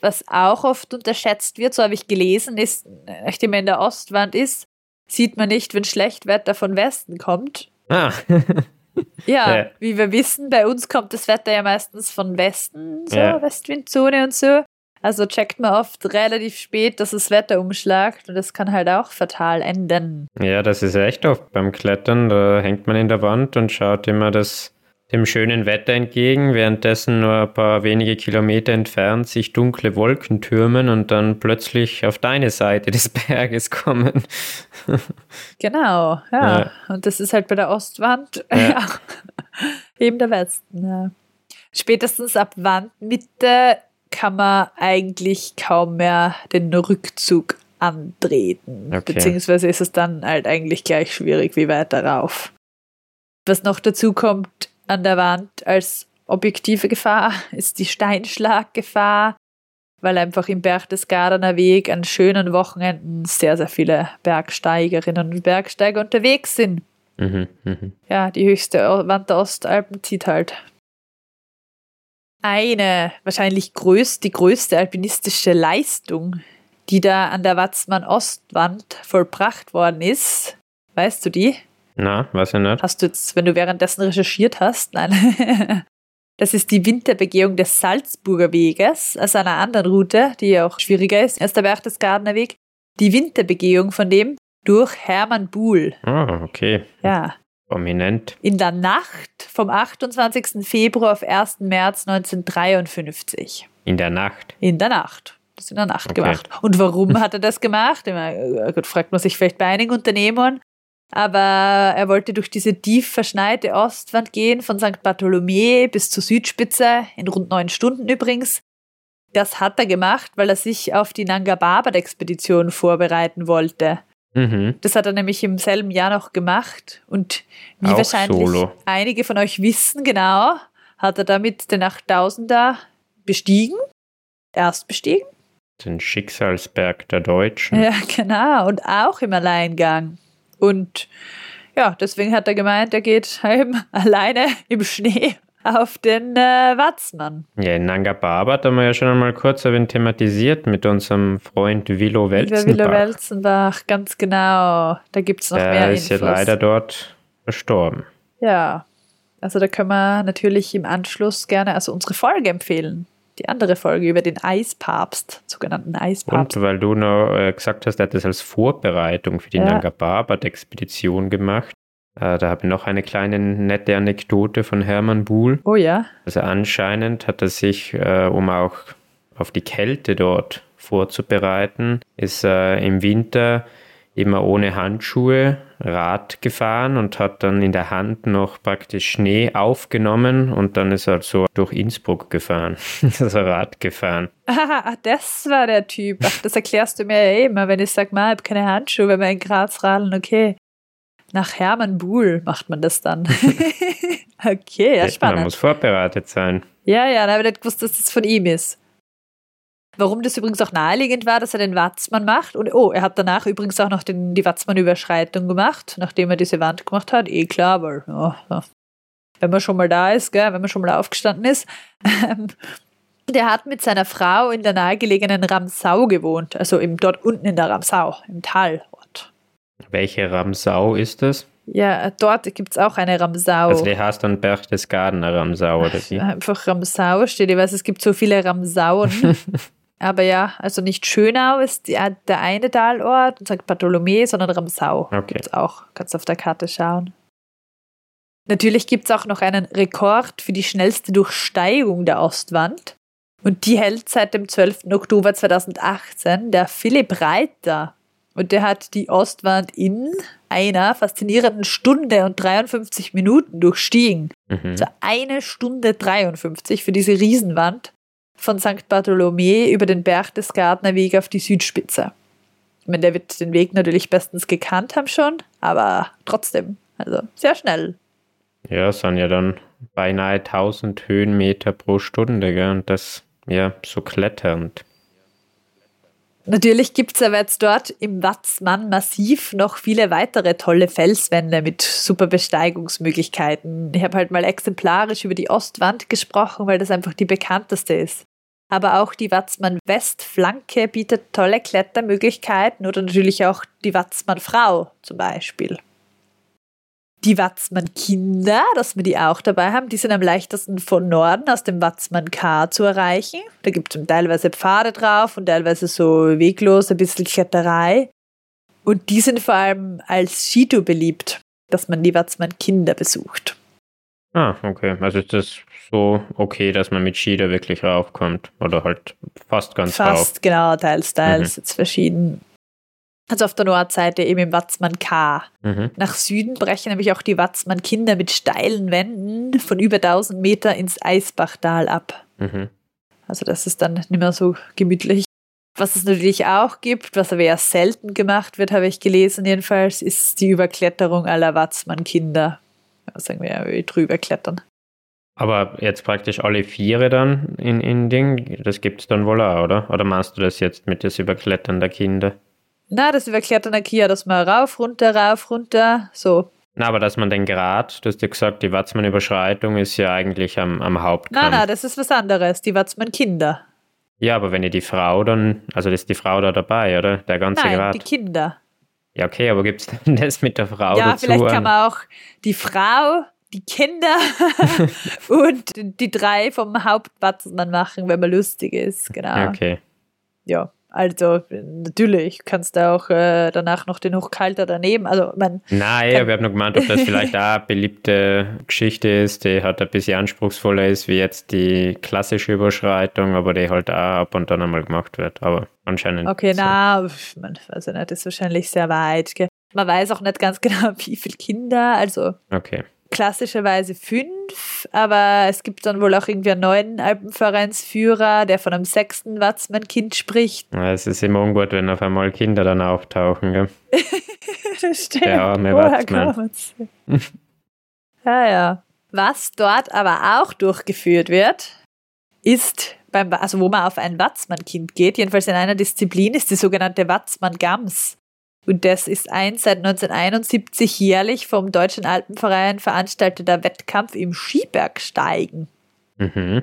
Was auch oft unterschätzt wird, so habe ich gelesen, ist, nachdem man in der Ostwand ist, sieht man nicht, wenn Schlechtwetter von Westen kommt. Ah. [laughs] ja, ja, wie wir wissen, bei uns kommt das Wetter ja meistens von Westen, so ja. Westwindzone und so. Also checkt man oft relativ spät, dass das Wetter umschlagt und das kann halt auch fatal enden. Ja, das ist echt oft beim Klettern. Da hängt man in der Wand und schaut immer, dass dem schönen Wetter entgegen, währenddessen nur ein paar wenige Kilometer entfernt sich dunkle Wolken türmen und dann plötzlich auf deine Seite des [laughs] Berges kommen. [laughs] genau, ja. ja. Und das ist halt bei der Ostwand ja. [laughs] eben der Westen. Ja. Spätestens ab Wandmitte kann man eigentlich kaum mehr den Rückzug antreten. Okay. Beziehungsweise ist es dann halt eigentlich gleich schwierig wie weiter rauf. Was noch dazu kommt an der Wand als objektive Gefahr [laughs] ist die Steinschlaggefahr, weil einfach im Berchtesgadener Weg an schönen Wochenenden sehr, sehr viele Bergsteigerinnen und Bergsteiger unterwegs sind. Mhm, mh. Ja, die höchste Wand der Ostalpen zieht halt. Eine wahrscheinlich größt, die größte alpinistische Leistung, die da an der Watzmann-Ostwand vollbracht worden ist, weißt du die? Na, weiß ich nicht. Hast du jetzt, wenn du währenddessen recherchiert hast? Nein. [laughs] Das ist die Winterbegehung des Salzburger Weges, also einer anderen Route, die ja auch schwieriger ist als der Berchtesgadener Weg. Die Winterbegehung von dem durch Hermann Buhl. Ah, oh, okay. Ja. Prominent. In der Nacht vom 28. Februar auf 1. März 1953. In der Nacht? In der Nacht. Das in der Nacht okay. gemacht. Und warum hat er das gemacht? Immer, äh, gut, fragt man sich vielleicht bei einigen Unternehmern. Aber er wollte durch diese tief verschneite Ostwand gehen, von St. Bartholomä bis zur Südspitze, in rund neun Stunden übrigens. Das hat er gemacht, weil er sich auf die Nanga Parbat-Expedition vorbereiten wollte. Mhm. Das hat er nämlich im selben Jahr noch gemacht. Und wie Auch wahrscheinlich solo. einige von euch wissen, genau, hat er damit den 8000er bestiegen. Erst bestiegen. Den Schicksalsberg der Deutschen. Ja, genau. Und auch im Alleingang. Und ja, deswegen hat er gemeint, er geht heim [laughs] alleine im Schnee auf den äh, Watzmann. Ja, in Nanga Parbat haben wir ja schon einmal kurz erwähnt thematisiert mit unserem Freund Willow Welzenbach. Willow Welzenbach, ganz genau. Da gibt es noch Der mehr Infos. ist ja leider dort verstorben. Ja, also da können wir natürlich im Anschluss gerne also unsere Folge empfehlen die andere Folge über den Eispapst, sogenannten Eispapst. Und weil du noch äh, gesagt hast, er hat das als Vorbereitung für die ja. Nanga Parbat-Expedition gemacht. Äh, da habe ich noch eine kleine nette Anekdote von Hermann Buhl. Oh ja. Also anscheinend hat er sich, äh, um auch auf die Kälte dort vorzubereiten, ist im Winter immer ohne Handschuhe Rad gefahren und hat dann in der Hand noch praktisch Schnee aufgenommen und dann ist er so durch Innsbruck gefahren. [laughs] also Rad gefahren. Ah, das war der Typ. Ach, das erklärst du mir ja immer, wenn ich sage, ich habe keine Handschuhe, wenn wir in Graz radeln, okay. Nach Hermann Buhl macht man das dann. [laughs] okay, ja, spannend. Man muss vorbereitet sein. Ja, ja, da habe ich nicht gewusst, dass das von ihm ist. Warum das übrigens auch naheliegend war, dass er den Watzmann macht. Und oh, er hat danach übrigens auch noch den, die Watzmann-Überschreitung gemacht, nachdem er diese Wand gemacht hat. Eh klar, weil oh, wenn man schon mal da ist, gell, wenn man schon mal aufgestanden ist. [laughs] der hat mit seiner Frau in der nahegelegenen Ramsau gewohnt, also eben dort unten in der Ramsau, im Talort. Welche Ramsau ist das? Ja, dort gibt es auch eine Ramsau. Also die heißt dann Berchtesgadener Ramsau, oder wie? Einfach Ramsau steht. Ich weiß, es gibt so viele Ramsauen. [laughs] Aber ja, also nicht Schönau ist die, der eine Talort und St. Bartholomä, sondern Ramsau. Okay. Gibt's auch. Kannst auf der Karte schauen. Natürlich gibt es auch noch einen Rekord für die schnellste Durchsteigung der Ostwand. Und die hält seit dem 12. Oktober 2018 der Philipp Reiter. Und der hat die Ostwand in einer faszinierenden Stunde und 53 Minuten durchstiegen. Mhm. Also eine Stunde 53 für diese Riesenwand von St. Bartholomä über den Berchtesgadener Weg auf die Südspitze. Ich meine, der wird den Weg natürlich bestens gekannt haben schon, aber trotzdem, also sehr schnell. Ja, es sind ja dann beinahe 1000 Höhenmeter pro Stunde, gell? und das ja so kletternd. Natürlich gibt es aber jetzt dort im Watzmann-Massiv noch viele weitere tolle Felswände mit super Besteigungsmöglichkeiten. Ich habe halt mal exemplarisch über die Ostwand gesprochen, weil das einfach die bekannteste ist aber auch die Watzmann-Westflanke bietet tolle Klettermöglichkeiten oder natürlich auch die Watzmann-Frau zum Beispiel. Die Watzmann-Kinder, dass wir die auch dabei haben, die sind am leichtesten von Norden aus dem Watzmann-K zu erreichen. Da gibt es teilweise Pfade drauf und teilweise so weglos, ein bisschen Kletterei. Und die sind vor allem als Skitour beliebt, dass man die Watzmann-Kinder besucht. Ah, okay. Also ist das so okay, dass man mit Ski da wirklich raufkommt? Oder halt fast ganz Fast, rauf? Fast, genau, teils, teils, Mhm. jetzt verschieden. Also auf der Nordseite eben im Watzmann K. Mhm. Nach Süden brechen nämlich auch die Watzmann Kinder mit steilen Wänden von über 1000 Meter ins Eisbachtal ab. Mhm. Also das ist dann nicht mehr so gemütlich. Was es natürlich auch gibt, was aber eher selten gemacht wird, habe ich gelesen jedenfalls, ist die Überkletterung aller Watzmann-Kinder. Ja, sagen wir ja, drüber klettern. Aber jetzt praktisch alle Viere dann in, in Ding, das gibt es dann wohl auch, oder? Oder machst du das jetzt mit das Überklettern der Kinder? Na, das Überklettern der Kia, dass man rauf, runter, rauf, runter, so. Na, aber dass man den Grad, du hast ja gesagt, die Watzmann-Überschreitung ist ja eigentlich am, am Hauptkamm. Na, na, das ist was anderes, die Watzmann-Kinder. Ja, aber wenn ihr die Frau dann, also das ist die Frau da dabei, oder? Der ganze Nein, Grad. die Kinder. Ja, okay, aber gibt es denn [laughs] das mit der Frau ja, dazu? vielleicht kann an? man auch die Frau, die Kinder [laughs] und die drei vom Hauptwatzmann machen, wenn man lustig ist, genau. Okay. Ja, also natürlich kannst du auch äh, danach noch den Hochkalter daneben. Also man, Nein, aber ich habe nur gemeint, ob das vielleicht auch eine beliebte Geschichte ist, die halt ein bisschen anspruchsvoller ist, wie jetzt die klassische Überschreitung, aber die halt auch ab und dann einmal gemacht wird. Aber anscheinend. okay, so. na, man weiß ja nicht, das ist wahrscheinlich sehr weit. Gell? Man weiß auch nicht ganz [laughs] genau, wie viele Kinder, also Okay. Klassischerweise fünf, aber es gibt dann wohl auch irgendwie einen neuen Alpenvereinsführer, der von einem sechsten Watzmann-Kind spricht. Ja, Es ist immer ungut, wenn auf einmal Kinder dann auftauchen. Gell? [laughs] Das stimmt. Der arme Watzmann. ja, ja. Was dort aber auch durchgeführt wird, ist beim, also wo man auf ein Watzmann-Kind geht, jedenfalls in einer Disziplin, ist die sogenannte Watzmann-Gams. Und das ist ein seit 1971 jährlich vom Deutschen Alpenverein veranstalteter Wettkampf im Skibergsteigen. Mhm.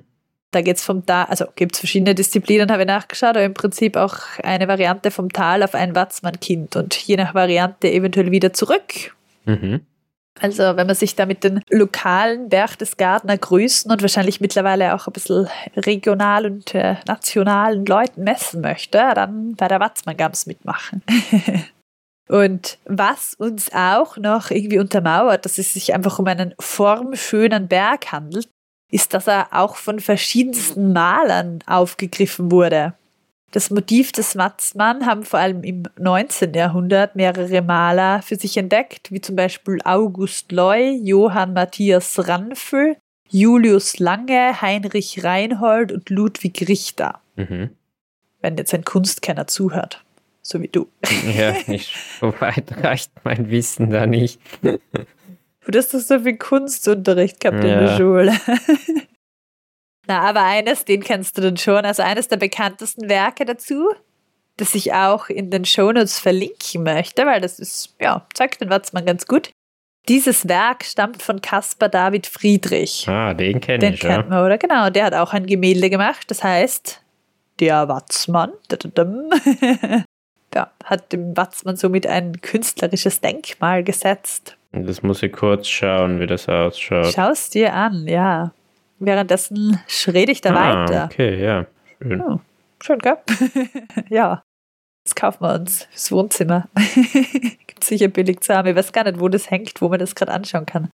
Da geht's vom Tal, also gibt es verschiedene Disziplinen, habe ich nachgeschaut, aber im Prinzip auch eine Variante vom Tal auf ein Watzmann-Kind und je nach Variante eventuell wieder zurück. Mhm. Also wenn man sich da mit den lokalen Berchtesgadener Größen und wahrscheinlich mittlerweile auch ein bisschen regional und äh, nationalen Leuten messen möchte, dann bei der Watzmann-Gams mitmachen. [laughs] und was uns auch noch irgendwie untermauert, dass es sich einfach um einen formschönen Berg handelt, ist, dass er auch von verschiedensten Malern aufgegriffen wurde. Das Motiv des Watzmann haben vor allem im 19. Jahrhundert mehrere Maler für sich entdeckt, wie zum Beispiel August Loy, Johann Matthias Ranfel, Julius Lange, Heinrich Reinhold und Ludwig Richter. Mhm. Wenn jetzt ein Kunstkenner zuhört, so wie du. Ja, ich, [laughs] so weit reicht mein Wissen da nicht. Du hast doch so viel Kunstunterricht gehabt in Ja. der Schule. [laughs] Na, aber eines, den kennst du dann schon. Also eines der bekanntesten Werke dazu, das ich auch in den Shownotes verlinken möchte, weil das ist, ja, zeigt den Watzmann ganz gut. Dieses Werk stammt von Caspar David Friedrich. Ah, den kenne Den ich, kennt ja. man, oder? Genau, der hat auch ein Gemälde gemacht, das heißt Der Watzmann. [laughs] Ja, hat dem Watzmann somit ein künstlerisches Denkmal gesetzt. Das muss ich kurz schauen, wie das ausschaut. Schau's dir an, ja. Währenddessen schrede ich da ah, weiter. okay, ja. Schön. Oh, schön, gell? [laughs] ja. Das kaufen wir uns fürs Wohnzimmer. [laughs] Gibt sicher billig zu haben. Ich weiß gar nicht, wo das hängt, wo man das gerade anschauen kann.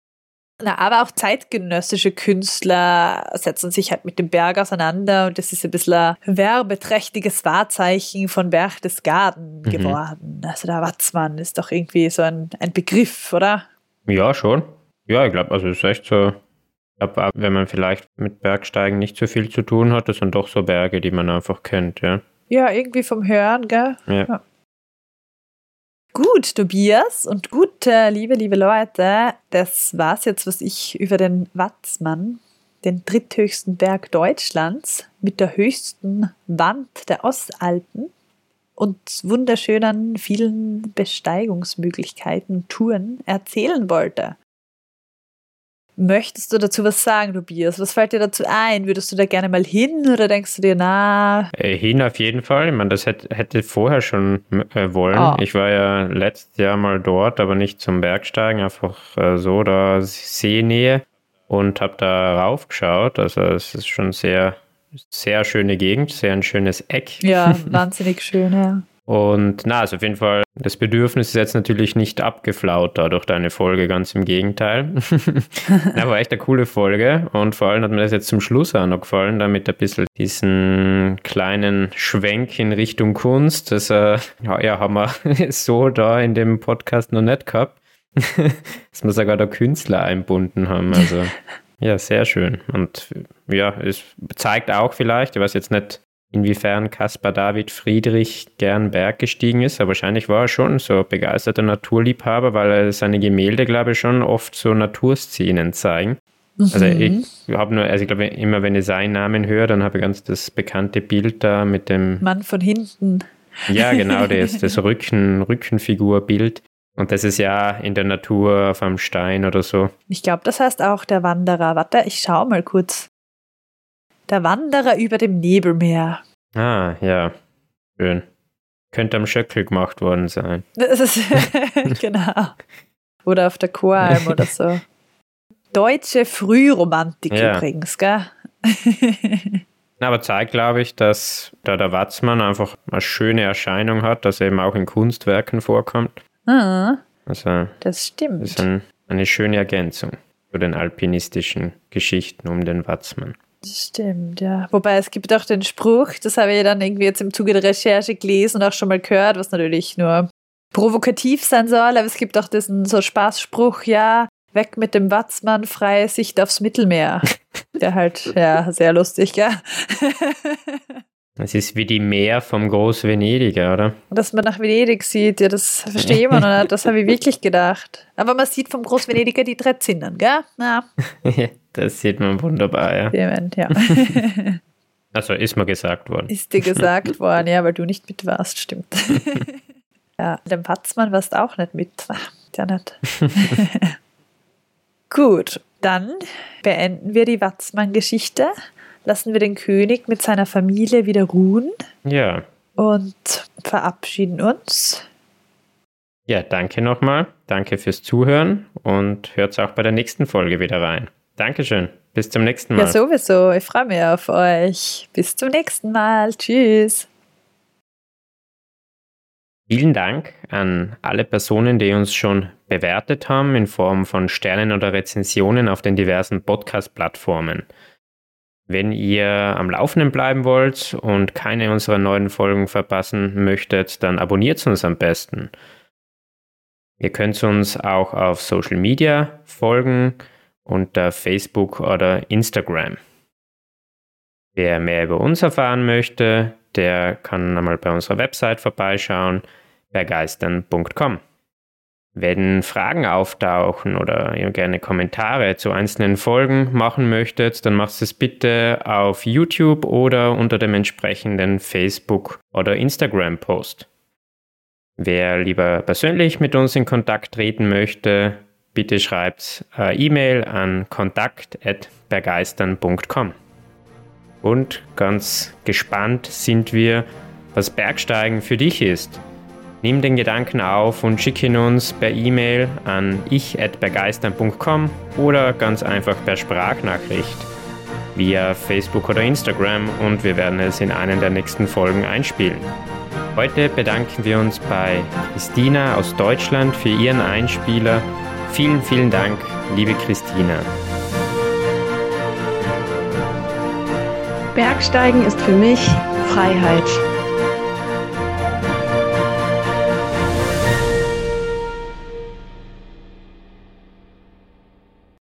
Na, aber auch zeitgenössische Künstler setzen sich halt mit dem Berg auseinander und das ist ein bisschen ein werbeträchtiges Wahrzeichen von Berchtesgaden Mhm. geworden. Also der Watzmann ist doch irgendwie so ein, ein Begriff, oder? Ja, schon. Ja, ich glaube, also es ist echt so. Ich glaube, wenn man vielleicht mit Bergsteigen nicht so viel zu tun hat, das sind doch so Berge, die man einfach kennt, ja. Ja, irgendwie vom Hören, gell? Ja. Gut, Tobias und gut, liebe, liebe Leute, das war's jetzt, was ich über den Watzmann, den dritthöchsten Berg Deutschlands mit der höchsten Wand der Ostalpen und wunderschönen vielen Besteigungsmöglichkeiten, Touren erzählen wollte. Möchtest du dazu was sagen, Tobias? Was fällt dir dazu ein? Würdest du da gerne mal hin oder denkst du dir, na, Äh, Hin auf jeden Fall. Ich meine, das hätte, hätte vorher schon äh, wollen. Ah. Ich war ja letztes Jahr mal dort, aber nicht zum Bergsteigen, einfach äh, so da Seenähe und habe da raufgeschaut. Also es ist schon sehr, sehr schöne Gegend, sehr ein schönes Eck. ja, [laughs] wahnsinnig schön, ja. Und na, also auf jeden Fall, das Bedürfnis ist jetzt natürlich nicht abgeflaut da durch deine Folge, ganz im Gegenteil. [laughs] na, war echt eine coole Folge und vor allem hat mir das jetzt zum Schluss auch noch gefallen, damit ein bisschen diesen kleinen Schwenk in Richtung Kunst, das äh, ja, haben wir [laughs] so da in dem Podcast noch nicht gehabt, [laughs] dass wir sogar da Künstler einbunden haben. Also ja, sehr schön. Und ja, es zeigt auch vielleicht, ich weiß jetzt nicht, inwiefern Caspar David Friedrich gern Berg gestiegen ist, aber wahrscheinlich war er schon so begeisterter Naturliebhaber, weil er seine Gemälde, glaube ich, schon oft so Naturszenen zeigen. Mhm. Also ich habe nur, also ich glaube, immer wenn ich seinen Namen höre, dann habe ich ganz das bekannte Bild da mit dem Mann von hinten. Ja, genau, [laughs] das, das Rücken, Rückenfigurbild. Und das ist ja in der Natur auf einem Stein oder so. Ich glaube, das heißt auch der Wanderer. Warte, ich schau mal kurz. Der Wanderer über dem Nebelmeer. Ah, ja. Schön. Könnte am Schöckel gemacht worden sein. [laughs] Das ist, [laughs] genau. Oder auf der Choralm [laughs] oder so. Deutsche Frühromantik ja. übrigens, gell? Aber zeigt, glaube ich, dass da der Watzmann einfach eine schöne Erscheinung hat, dass er eben auch in Kunstwerken vorkommt. Ah, also, das stimmt. Das ist ein, eine schöne Ergänzung zu den alpinistischen Geschichten um den Watzmann. Stimmt, ja. Wobei es gibt auch den Spruch, das habe ich dann irgendwie jetzt im Zuge der Recherche gelesen und auch schon mal gehört, was natürlich nur provokativ sein soll, aber es gibt auch diesen so Spaßspruch, ja, weg mit dem Watzmann, freie Sicht aufs Mittelmeer. [laughs] Der halt, ja, sehr lustig, ja. Es ist wie die Meer vom Groß-Venediger, oder? Dass man nach Venedig sieht, ja, das verstehe ich immer noch nicht. Das habe ich wirklich gedacht. Aber man sieht vom Groß-Venediger die drei Zinnen, gell? Ja. [laughs] das sieht man wunderbar, ja. Dement, ja. [laughs] Also ist mir gesagt worden. Ist dir gesagt [laughs] worden, ja, weil du nicht mit warst, stimmt. ja, dem Watzmann warst auch nicht mit. Ach, ja nicht. Gut, dann beenden wir die Watzmann-Geschichte lassen wir den König mit seiner Familie wieder ruhen. Ja. Und verabschieden uns. Ja, danke nochmal. Danke fürs Zuhören und hört auch bei der nächsten Folge wieder rein. Dankeschön. Bis zum nächsten Mal. Ja, sowieso. Ich freue mich auf euch. Bis zum nächsten Mal. Tschüss. Vielen Dank an alle Personen, die uns schon bewertet haben in Form von Sternen oder Rezensionen auf den diversen Podcast-Plattformen. Wenn ihr am Laufenden bleiben wollt und keine unserer neuen Folgen verpassen möchtet, dann abonniert uns am besten. Ihr könnt uns auch auf Social Media folgen unter Facebook oder Instagram. Wer mehr über uns erfahren möchte, der kann einmal bei unserer Website vorbeischauen, begeistern.com. Wenn Fragen auftauchen oder ihr gerne Kommentare zu einzelnen Folgen machen möchtet, dann macht es bitte auf YouTube oder unter dem entsprechenden Facebook- oder Instagram-Post. Wer lieber persönlich mit uns in Kontakt treten möchte, bitte schreibt E-Mail an kontakt.bergeistern.com. Und ganz gespannt sind wir, was Bergsteigen für dich ist. Nimm den Gedanken auf und schick ihn uns per E-Mail an ich.begeistern.com oder ganz einfach per Sprachnachricht via Facebook oder Instagram und wir werden es in einer der nächsten Folgen einspielen. Heute bedanken wir uns bei Christina aus Deutschland für ihren Einspieler. Vielen, vielen Dank, liebe Christina. Bergsteigen ist für mich Freiheit.